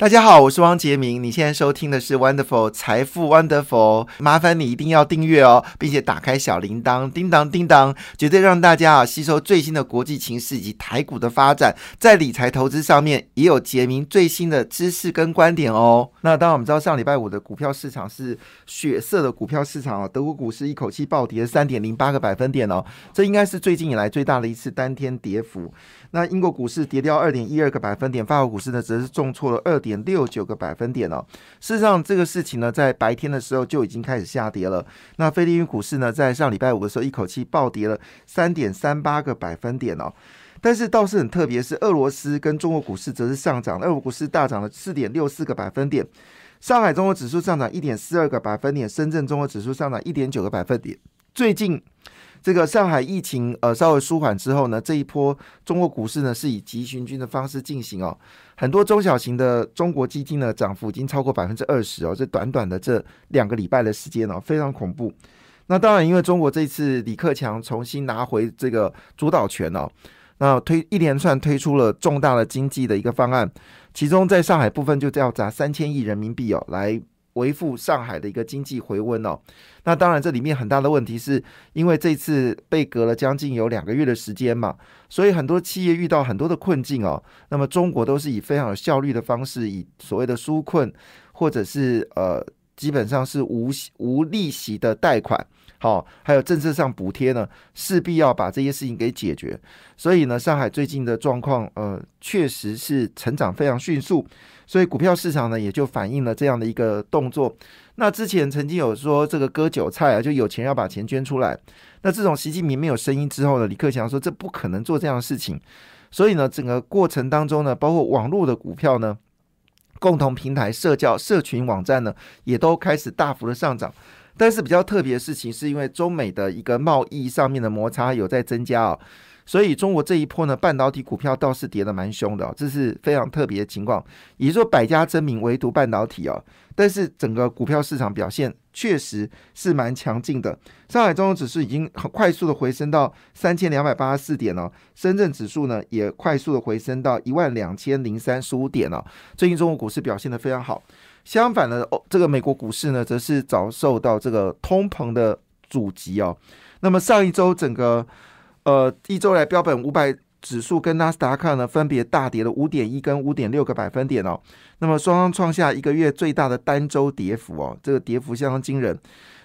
大家好，我是汪杰明。你现在收听的是 Wonderful 财富 Wonderful，麻烦你一定要订阅哦，并且打开小铃铛，叮当叮当，绝对让大家啊吸收最新的国际情势以及台股的发展，在理财投资上面也有杰明最新的知识跟观点哦。那当然，我们知道上礼拜五的股票市场是血色的股票市场哦，德国股市一口气暴跌三点零八个百分点哦，这应该是最近以来最大的一次单天跌幅。那英国股市跌掉二点一二个百分点，法国股市呢则是重挫了二点六九个百分点哦。事实上，这个事情呢在白天的时候就已经开始下跌了。那菲律宾股市呢在上礼拜五的时候一口气暴跌了三点三八个百分点哦。但是倒是很特别，是俄罗斯跟中国股市则是上涨，俄罗股市大涨了四点六四个百分点，上海综合指数上涨一点四二个百分点，深圳综合指数上涨一点九个百分点。最近。这个上海疫情呃稍微舒缓之后呢，这一波中国股市呢是以急行军的方式进行哦，很多中小型的中国基金呢涨幅已经超过百分之二十哦，这短短的这两个礼拜的时间哦，非常恐怖。那当然，因为中国这次李克强重新拿回这个主导权哦，那推一连串推出了重大的经济的一个方案，其中在上海部分就要砸三千亿人民币哦来。维护上海的一个经济回温哦，那当然这里面很大的问题是因为这次被隔了将近有两个月的时间嘛，所以很多企业遇到很多的困境哦。那么中国都是以非常有效率的方式，以所谓的纾困或者是呃基本上是无无利息的贷款，好，还有政策上补贴呢，势必要把这些事情给解决。所以呢，上海最近的状况呃确实是成长非常迅速。所以股票市场呢，也就反映了这样的一个动作。那之前曾经有说这个割韭菜啊，就有钱要把钱捐出来。那这种习近平没有声音之后呢，李克强说这不可能做这样的事情。所以呢，整个过程当中呢，包括网络的股票呢，共同平台、社交、社群网站呢，也都开始大幅的上涨。但是比较特别的事情，是因为中美的一个贸易上面的摩擦有在增加哦。所以中国这一波呢，半导体股票倒是跌得蛮凶的，这是非常特别的情况。也就是说，百家争鸣，唯独半导体哦。但是整个股票市场表现确实是蛮强劲的。上海综合指数已经很快速的回升到三千两百八十四点了，深圳指数呢也快速的回升到一万两千零三十五点了。最近中国股市表现的非常好。相反的，哦，这个美国股市呢，则是遭受到这个通膨的阻击哦。那么上一周整个。呃，一周来，标本五百指数跟纳斯达克呢，分别大跌了五点一跟五点六个百分点哦。那么双方创下一个月最大的单周跌幅哦，这个跌幅相当惊人。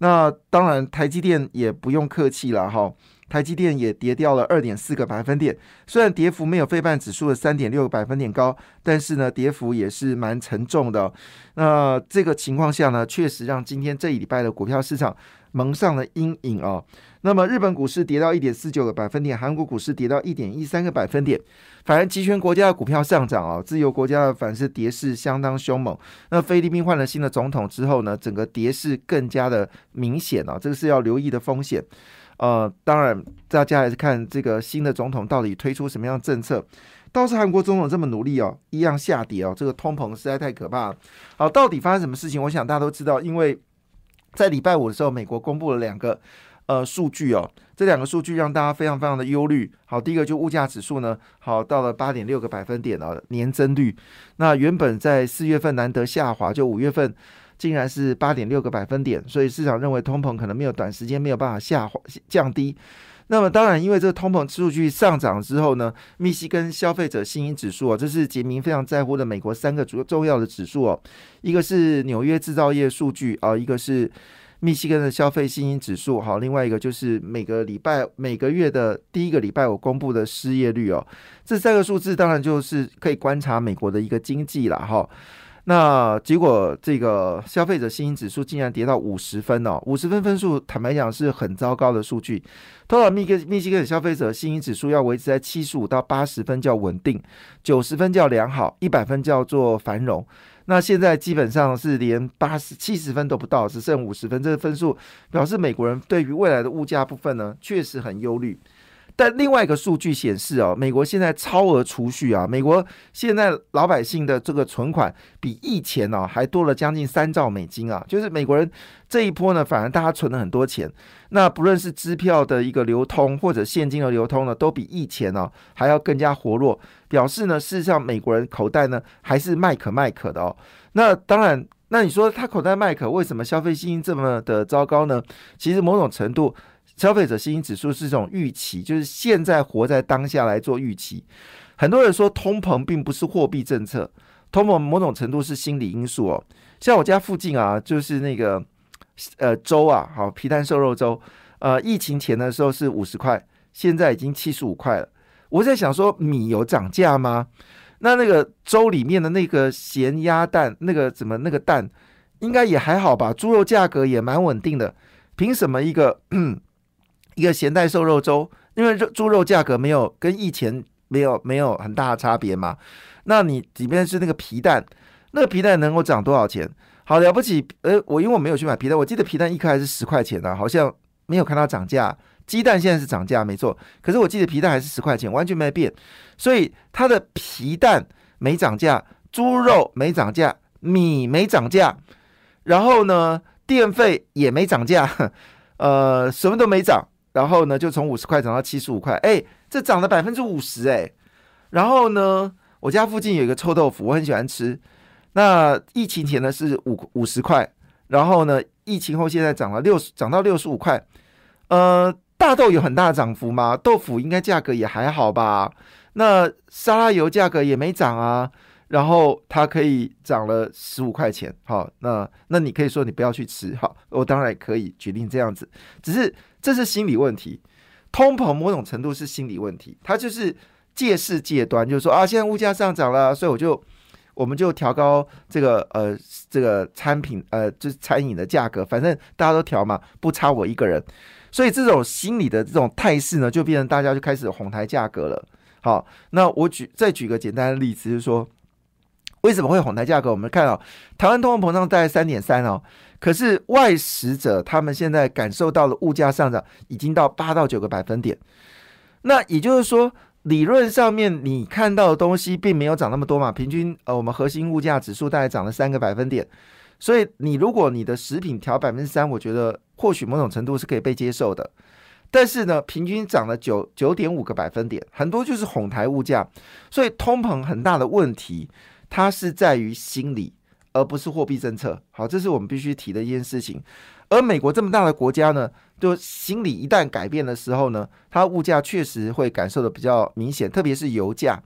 那当然，台积电也不用客气了哈，台积电也跌掉了二点四个百分点。虽然跌幅没有费半指数的三点六个百分点高，但是呢，跌幅也是蛮沉重的。那这个情况下呢，确实让今天这一礼拜的股票市场蒙上了阴影哦。那么日本股市跌到一点四九个百分点，韩国股市跌到一点一三个百分点。反而集权国家的股票上涨啊，自由国家的反是跌势相当凶猛。那菲律宾换了新的总统之后呢，整个跌势更加的明显啊，这个是要留意的风险。呃，当然大家还是看这个新的总统到底推出什么样的政策。倒是韩国总统这么努力哦，一样下跌哦，这个通膨实在太可怕了。好，到底发生什么事情？我想大家都知道，因为在礼拜五的时候，美国公布了两个。呃，数据哦，这两个数据让大家非常非常的忧虑。好，第一个就物价指数呢，好到了八点六个百分点哦，年增率。那原本在四月份难得下滑，就五月份竟然是八点六个百分点，所以市场认为通膨可能没有短时间没有办法下滑降低。那么当然，因为这个通膨数据上涨之后呢，密西根消费者信心指数啊，这是杰明非常在乎的美国三个主重要的指数哦，一个是纽约制造业数据啊，一个是。密西根的消费信心指数，好，另外一个就是每个礼拜每个月的第一个礼拜我公布的失业率哦，这三个数字当然就是可以观察美国的一个经济了哈。那结果这个消费者信心指数竟然跌到五十分哦，五十分分数坦白讲是很糟糕的数据。通常密根密西根消费者信心指数要维持在七十五到八十分叫稳定，九十分叫良好，一百分叫做繁荣。那现在基本上是连八十七十分都不到，只剩五十分，这个分数表示美国人对于未来的物价部分呢，确实很忧虑。但另外一个数据显示哦，美国现在超额储蓄啊，美国现在老百姓的这个存款比以前哦还多了将近三兆美金啊，就是美国人这一波呢，反而大家存了很多钱。那不论是支票的一个流通或者现金的流通呢，都比以前呢还要更加活络，表示呢，事实上美国人口袋呢还是卖可卖可的哦。那当然，那你说他口袋卖可，为什么消费信心这么的糟糕呢？其实某种程度。消费者信心指数是一种预期，就是现在活在当下来做预期。很多人说通膨并不是货币政策，通膨某种程度是心理因素哦。像我家附近啊，就是那个呃粥啊，好皮蛋瘦肉粥，呃疫情前的时候是五十块，现在已经七十五块了。我在想说米有涨价吗？那那个粥里面的那个咸鸭蛋，那个怎么那个蛋应该也还好吧？猪肉价格也蛮稳定的，凭什么一个？一个咸蛋瘦肉粥，因为肉猪肉价格没有跟以前没有没有很大的差别嘛。那你里面是那个皮蛋，那个皮蛋能够涨多少钱？好了不起，呃，我因为我没有去买皮蛋，我记得皮蛋一颗还是十块钱呢，好像没有看到涨价。鸡蛋现在是涨价，没错，可是我记得皮蛋还是十块钱，完全没变。所以它的皮蛋没涨价，猪肉没涨价，米没涨价，然后呢，电费也没涨价，呃，什么都没涨。然后呢，就从五十块涨到七十五块，哎，这涨了百分之五十，哎。然后呢，我家附近有一个臭豆腐，我很喜欢吃。那疫情前呢是五五十块，然后呢，疫情后现在涨了六十，涨到六十五块。呃，大豆有很大的涨幅吗？豆腐应该价格也还好吧？那沙拉油价格也没涨啊。然后它可以涨了十五块钱，好，那那你可以说你不要去吃，好，我当然可以决定这样子，只是这是心理问题，通膨某种程度是心理问题，它就是借势借端，就是说啊，现在物价上涨了，所以我就我们就调高这个呃这个餐品呃就是餐饮的价格，反正大家都调嘛，不差我一个人，所以这种心理的这种态势呢，就变成大家就开始哄抬价格了。好，那我举再举个简单的例子，就是说。为什么会哄抬价格？我们看到台湾通货膨胀大概三点三哦，可是外食者他们现在感受到了物价上涨已经到八到九个百分点。那也就是说，理论上面你看到的东西并没有涨那么多嘛，平均呃我们核心物价指数大概涨了三个百分点。所以你如果你的食品调百分之三，我觉得或许某种程度是可以被接受的。但是呢，平均涨了九九点五个百分点，很多就是哄抬物价，所以通膨很大的问题。它是在于心理，而不是货币政策。好，这是我们必须提的一件事情。而美国这么大的国家呢，就心理一旦改变的时候呢，它物价确实会感受的比较明显，特别是油价。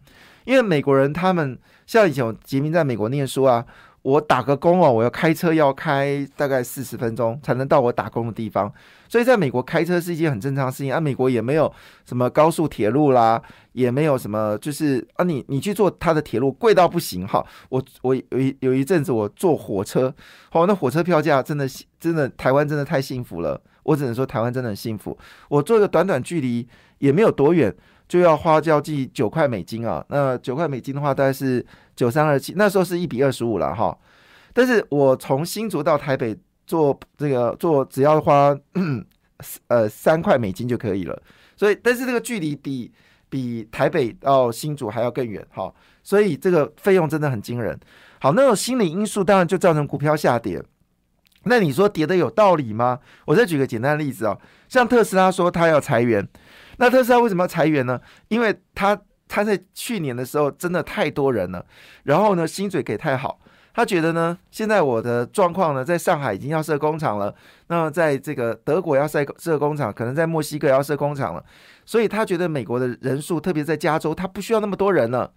因为美国人他们像以前我杰明在美国念书啊。我打个工哦，我要开车要开大概四十分钟才能到我打工的地方，所以在美国开车是一件很正常的事情啊。美国也没有什么高速铁路啦，也没有什么就是啊，你你去坐他的铁路贵到不行哈。我我有一有一阵子我坐火车，哦，那火车票价真的真的台湾真的太幸福了，我只能说台湾真的很幸福。我坐一个短短距离也没有多远。就要花交际九块美金啊，那九块美金的话大概是九三二七，那时候是一比二十五了哈。但是我从新竹到台北坐这个坐只要花 呃三块美金就可以了，所以但是这个距离比比台北到新竹还要更远哈，所以这个费用真的很惊人。好，那种心理因素当然就造成股票下跌。那你说跌的有道理吗？我再举个简单的例子啊，像特斯拉说他要裁员。那特斯拉为什么要裁员呢？因为他他在去年的时候真的太多人了，然后呢薪水给太好，他觉得呢现在我的状况呢，在上海已经要设工厂了，那在这个德国要设设工厂，可能在墨西哥要设工厂了，所以他觉得美国的人数，特别在加州，他不需要那么多人了，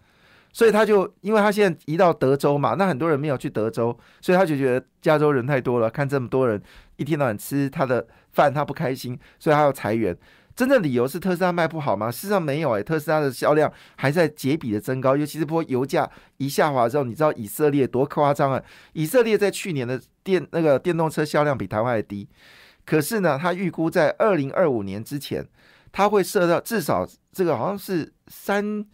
所以他就因为他现在移到德州嘛，那很多人没有去德州，所以他就觉得加州人太多了，看这么多人一天到晚吃他的饭，他不开心，所以他要裁员。真正理由是特斯拉卖不好吗？事实上没有诶，特斯拉的销量还在节比的增高，尤其是波油价一下滑之后，你知道以色列多夸张啊？以色列在去年的电那个电动车销量比台湾还低，可是呢，他预估在二零二五年之前，他会设到至少这个好像是三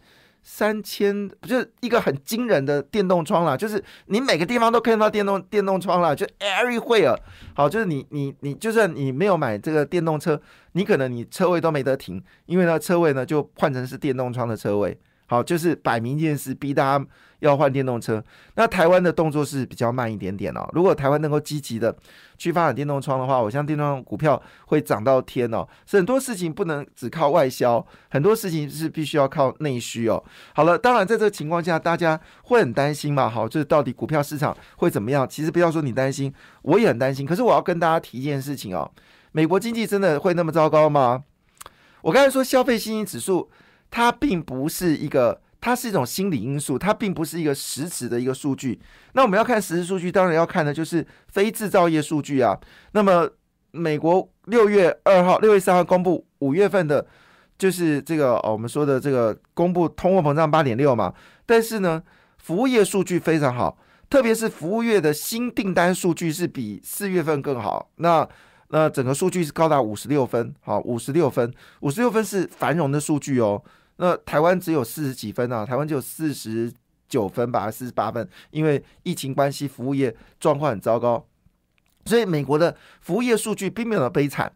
三千，就是一个很惊人的电动窗啦，就是你每个地方都看到电动电动窗啦，就 everywhere。好，就是你你你，就算你没有买这个电动车，你可能你车位都没得停，因为呢车位呢就换成是电动窗的车位。好，就是摆明一件事，逼大家要换电动车。那台湾的动作是比较慢一点点哦。如果台湾能够积极的去发展电动窗的话，我相信电动股票会涨到天哦。是很多事情不能只靠外销，很多事情是必须要靠内需哦。好了，当然在这个情况下，大家会很担心嘛。好，就是到底股票市场会怎么样？其实不要说你担心，我也很担心。可是我要跟大家提一件事情哦，美国经济真的会那么糟糕吗？我刚才说消费信心指数。它并不是一个，它是一种心理因素，它并不是一个实质的一个数据。那我们要看实质数据，当然要看的就是非制造业数据啊。那么，美国六月二号、六月三号公布五月份的，就是这个哦，我们说的这个公布通货膨胀八点六嘛。但是呢，服务业数据非常好，特别是服务业的新订单数据是比四月份更好。那那整个数据是高达五十六分，好，五十六分，五十六分是繁荣的数据哦。那台湾只有四十几分啊，台湾只有四十九分吧，四十八分，因为疫情关系，服务业状况很糟糕，所以美国的服务业数据并没有那么悲惨。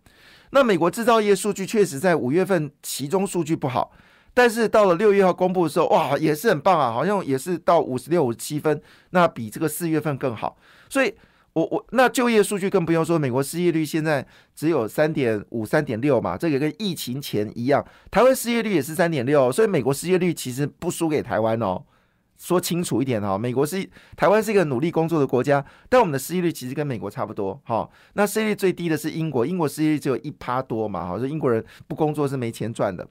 那美国制造业数据确实在五月份其中数据不好，但是到了六月号公布的时候，哇，也是很棒啊，好像也是到五十六、五十七分，那比这个四月份更好，所以。我我那就业数据更不用说，美国失业率现在只有三点五、三点六嘛，这个跟疫情前一样。台湾失业率也是三点六，所以美国失业率其实不输给台湾哦。说清楚一点哈，美国是台湾是一个努力工作的国家，但我们的失业率其实跟美国差不多哈。那失业率最低的是英国，英国失业率只有一趴多嘛，好，说英国人不工作是没钱赚的。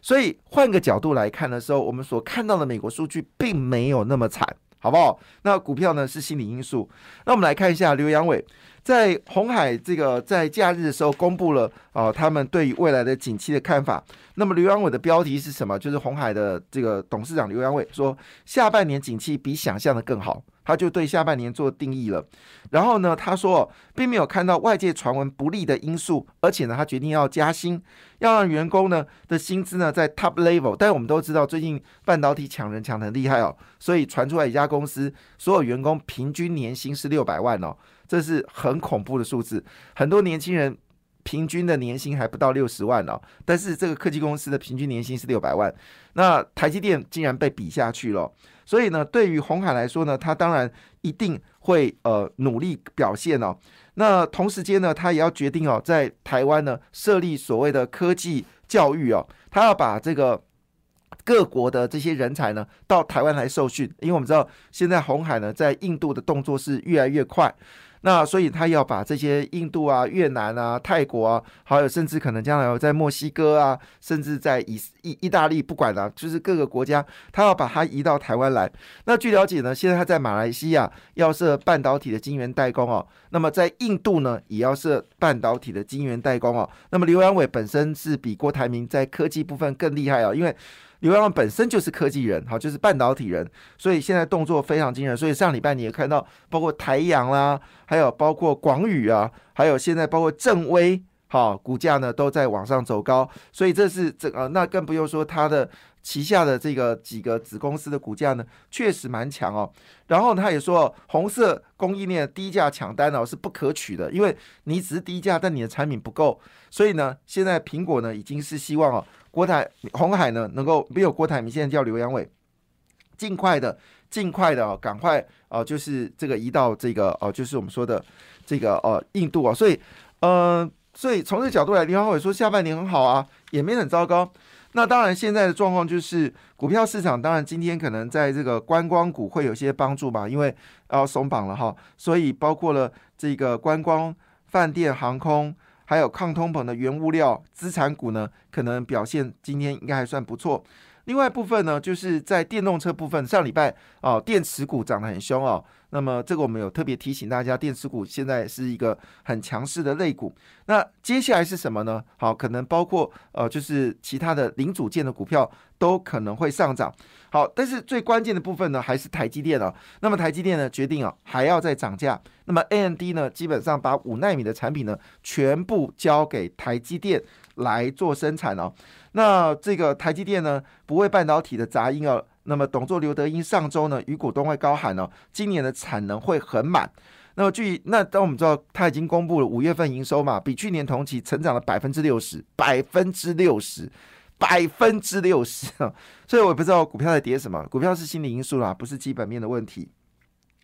所以换个角度来看的时候，我们所看到的美国数据并没有那么惨。好不好？那股票呢是心理因素。那我们来看一下刘阳伟在红海这个在假日的时候公布了啊，他们对于未来的景气的看法。那么刘阳伟的标题是什么？就是红海的这个董事长刘阳伟说，下半年景气比想象的更好。他就对下半年做定义了，然后呢，他说并没有看到外界传闻不利的因素，而且呢，他决定要加薪，要让员工呢的薪资呢在 top level。但我们都知道，最近半导体抢人抢的厉害哦，所以传出来一家公司所有员工平均年薪是六百万哦，这是很恐怖的数字。很多年轻人平均的年薪还不到六十万哦，但是这个科技公司的平均年薪是六百万，那台积电竟然被比下去了。所以呢，对于红海来说呢，他当然一定会呃努力表现哦。那同时间呢，他也要决定哦，在台湾呢设立所谓的科技教育哦，他要把这个各国的这些人才呢到台湾来受训，因为我们知道现在红海呢在印度的动作是越来越快。那所以他要把这些印度啊、越南啊、泰国啊，还有甚至可能将来在墨西哥啊，甚至在意意意大利，不管了，就是各个国家，他要把它移到台湾来。那据了解呢，现在他在马来西亚要设半导体的晶圆代工哦，那么在印度呢也要设半导体的晶圆代工哦。那么刘阳伟本身是比郭台铭在科技部分更厉害哦，因为。刘洋本身就是科技人，好，就是半导体人，所以现在动作非常惊人。所以上礼拜你也看到，包括台阳啦，还有包括广宇啊，还有现在包括正威，好，股价呢都在往上走高。所以这是这呃，那更不用说它的旗下的这个几个子公司的股价呢，确实蛮强哦。然后他也说，红色供应链低价抢单哦是不可取的，因为你只是低价，但你的产品不够。所以呢，现在苹果呢已经是希望哦。国台红海呢，能够没有国台，你现在叫刘阳伟，尽快的、尽快的哦，赶快哦，就是这个移到这个哦，就是我们说的这个哦，印度啊，所以呃，所以从这个角度来，刘阳伟说下半年很好啊，也没很糟糕。那当然，现在的状况就是股票市场，当然今天可能在这个观光股会有些帮助吧，因为要松绑了哈，所以包括了这个观光、饭店、航空。还有抗通膨的原物料资产股呢，可能表现今天应该还算不错。另外一部分呢，就是在电动车部分，上礼拜哦，电池股涨得很凶哦。那么这个我们有特别提醒大家，电池股现在是一个很强势的类股。那接下来是什么呢？好，可能包括呃，就是其他的零组件的股票都可能会上涨。好，但是最关键的部分呢，还是台积电了。那么台积电呢，决定啊，还要再涨价。那么 AMD 呢，基本上把五纳米的产品呢，全部交给台积电来做生产哦。那这个台积电呢，不为半导体的杂音啊。那么董座刘德英上周呢，与股东会高喊哦，今年的产能会很满。那么据那当我们知道，他已经公布了五月份营收嘛，比去年同期成长了百分之六十，百分之六十，百分之六十啊！所以我也不知道股票在跌什么，股票是心理因素啦，不是基本面的问题。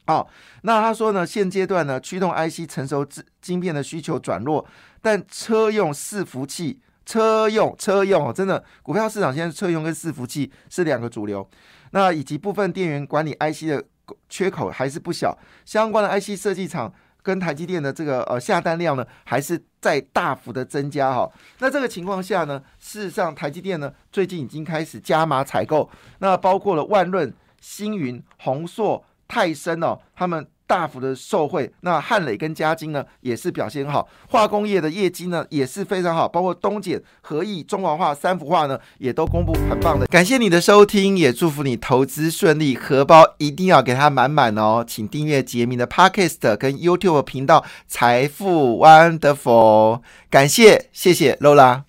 好，那他说呢，现阶段呢，驱动 IC 成熟晶晶片的需求转弱，但车用伺服器。车用车用哦，真的股票市场现在车用跟伺服器是两个主流，那以及部分电源管理 IC 的缺口还是不小，相关的 IC 设计厂跟台积电的这个呃下单量呢，还是在大幅的增加哈。那这个情况下呢，事实上台积电呢最近已经开始加码采购，那包括了万润、星云、宏硕、泰森哦，他们。大幅的受惠，那汉磊跟嘉金呢也是表现好，化工业的业绩呢也是非常好，包括东碱、合益、中华化三幅画呢也都公布很棒的。感谢你的收听，也祝福你投资顺利，荷包一定要给它满满哦。请订阅杰明的 Podcast 跟 YouTube 频道财富 Wonderful，感谢谢谢 Lola。